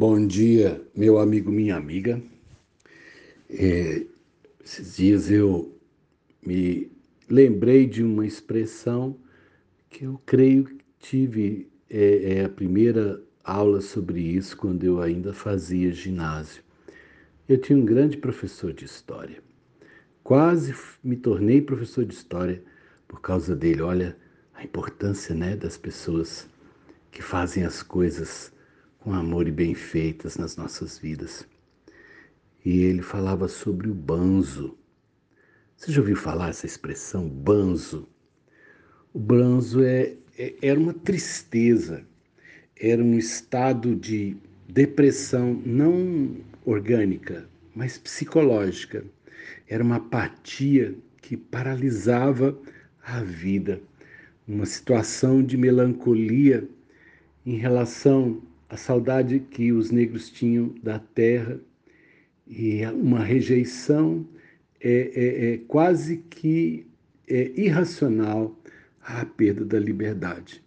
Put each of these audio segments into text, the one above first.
Bom dia, meu amigo, minha amiga. É, esses dias eu me lembrei de uma expressão que eu creio que tive é, é a primeira aula sobre isso quando eu ainda fazia ginásio. Eu tinha um grande professor de história. Quase me tornei professor de história por causa dele. Olha a importância, né, das pessoas que fazem as coisas com amor e bem feitas nas nossas vidas. E ele falava sobre o banzo. Você já ouviu falar essa expressão, banzo? O banzo é, é, era uma tristeza, era um estado de depressão não orgânica, mas psicológica. Era uma apatia que paralisava a vida, uma situação de melancolia em relação à saudade que os negros tinham da terra e uma rejeição é, é, é quase que é, irracional à perda da liberdade.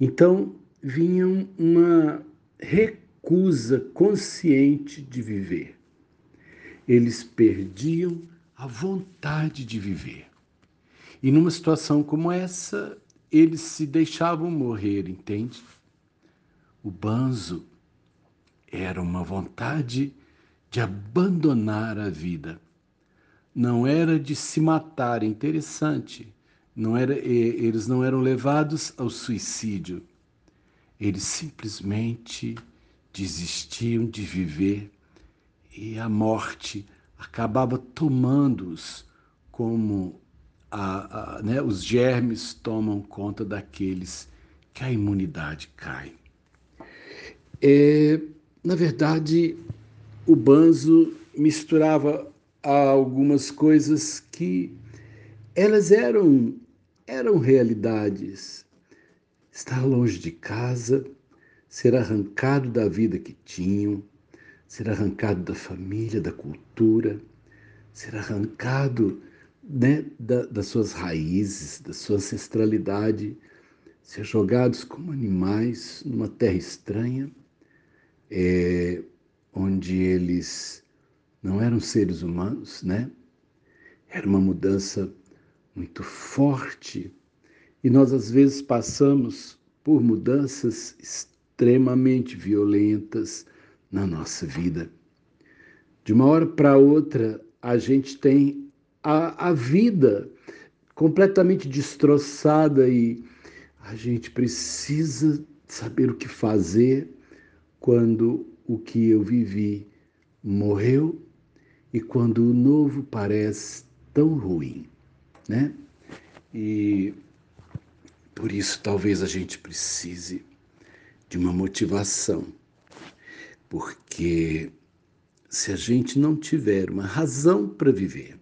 Então vinha uma recusa consciente de viver. Eles perdiam a vontade de viver. E numa situação como essa, eles se deixavam morrer, entende? O banzo era uma vontade de abandonar a vida. Não era de se matar, interessante. Não era, eles não eram levados ao suicídio. Eles simplesmente desistiam de viver e a morte acabava tomando-os como a, a, né, os germes tomam conta daqueles que a imunidade cai. É, na verdade, o banzo misturava algumas coisas que elas eram eram realidades. Estar longe de casa, ser arrancado da vida que tinham, ser arrancado da família, da cultura, ser arrancado né, da, das suas raízes, da sua ancestralidade, ser jogados como animais numa terra estranha, é, onde eles não eram seres humanos, né? Era uma mudança muito forte e nós às vezes passamos por mudanças extremamente violentas na nossa vida. De uma hora para outra, a gente tem a, a vida completamente destroçada e a gente precisa saber o que fazer quando o que eu vivi morreu e quando o novo parece tão ruim, né? E por isso talvez a gente precise de uma motivação, porque se a gente não tiver uma razão para viver,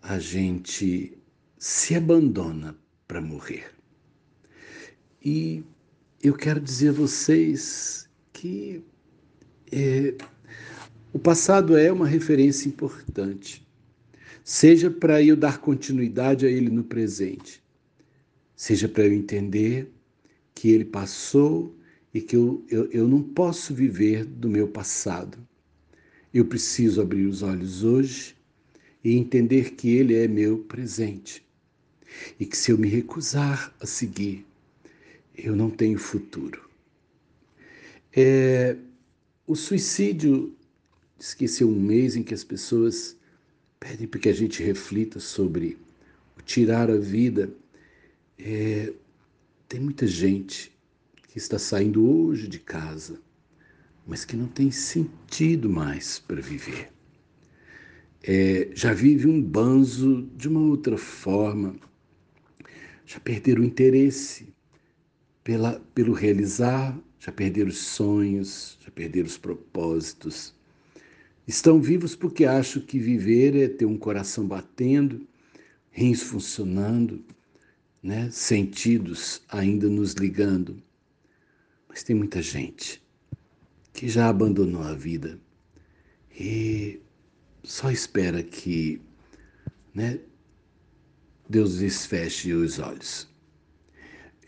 a gente se abandona para morrer. E eu quero dizer a vocês que é, o passado é uma referência importante, seja para eu dar continuidade a ele no presente, seja para eu entender que ele passou e que eu, eu, eu não posso viver do meu passado. Eu preciso abrir os olhos hoje e entender que Ele é meu presente e que se eu me recusar a seguir, eu não tenho futuro. É, o suicídio, esqueceu um mês em que as pessoas pedem para que a gente reflita sobre o tirar a vida. É, tem muita gente que está saindo hoje de casa, mas que não tem sentido mais para viver é, já vive um banzo de uma outra forma, já perderam o interesse pela, pelo realizar, já perderam os sonhos, já perderam os propósitos. Estão vivos porque acham que viver é ter um coração batendo, rins funcionando, né? sentidos ainda nos ligando. Mas tem muita gente que já abandonou a vida e só espera que né, Deus lhes feche os olhos.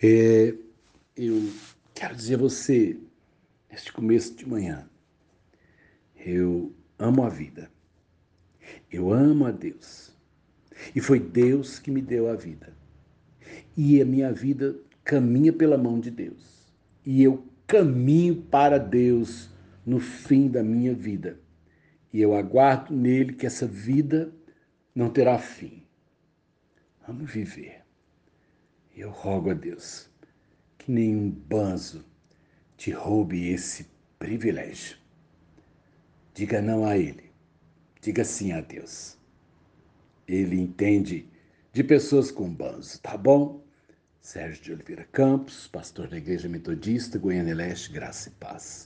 É, eu quero dizer a você, este começo de manhã. Eu amo a vida. Eu amo a Deus. E foi Deus que me deu a vida. E a minha vida caminha pela mão de Deus. E eu caminho para Deus no fim da minha vida. E eu aguardo nele que essa vida não terá fim. Vamos viver. Eu rogo a Deus que nenhum banzo te roube esse privilégio. Diga não a ele. Diga sim a Deus. Ele entende de pessoas com banzo, tá bom? Sérgio de Oliveira Campos, pastor da Igreja Metodista, Goiânia Leste, Graça e Paz.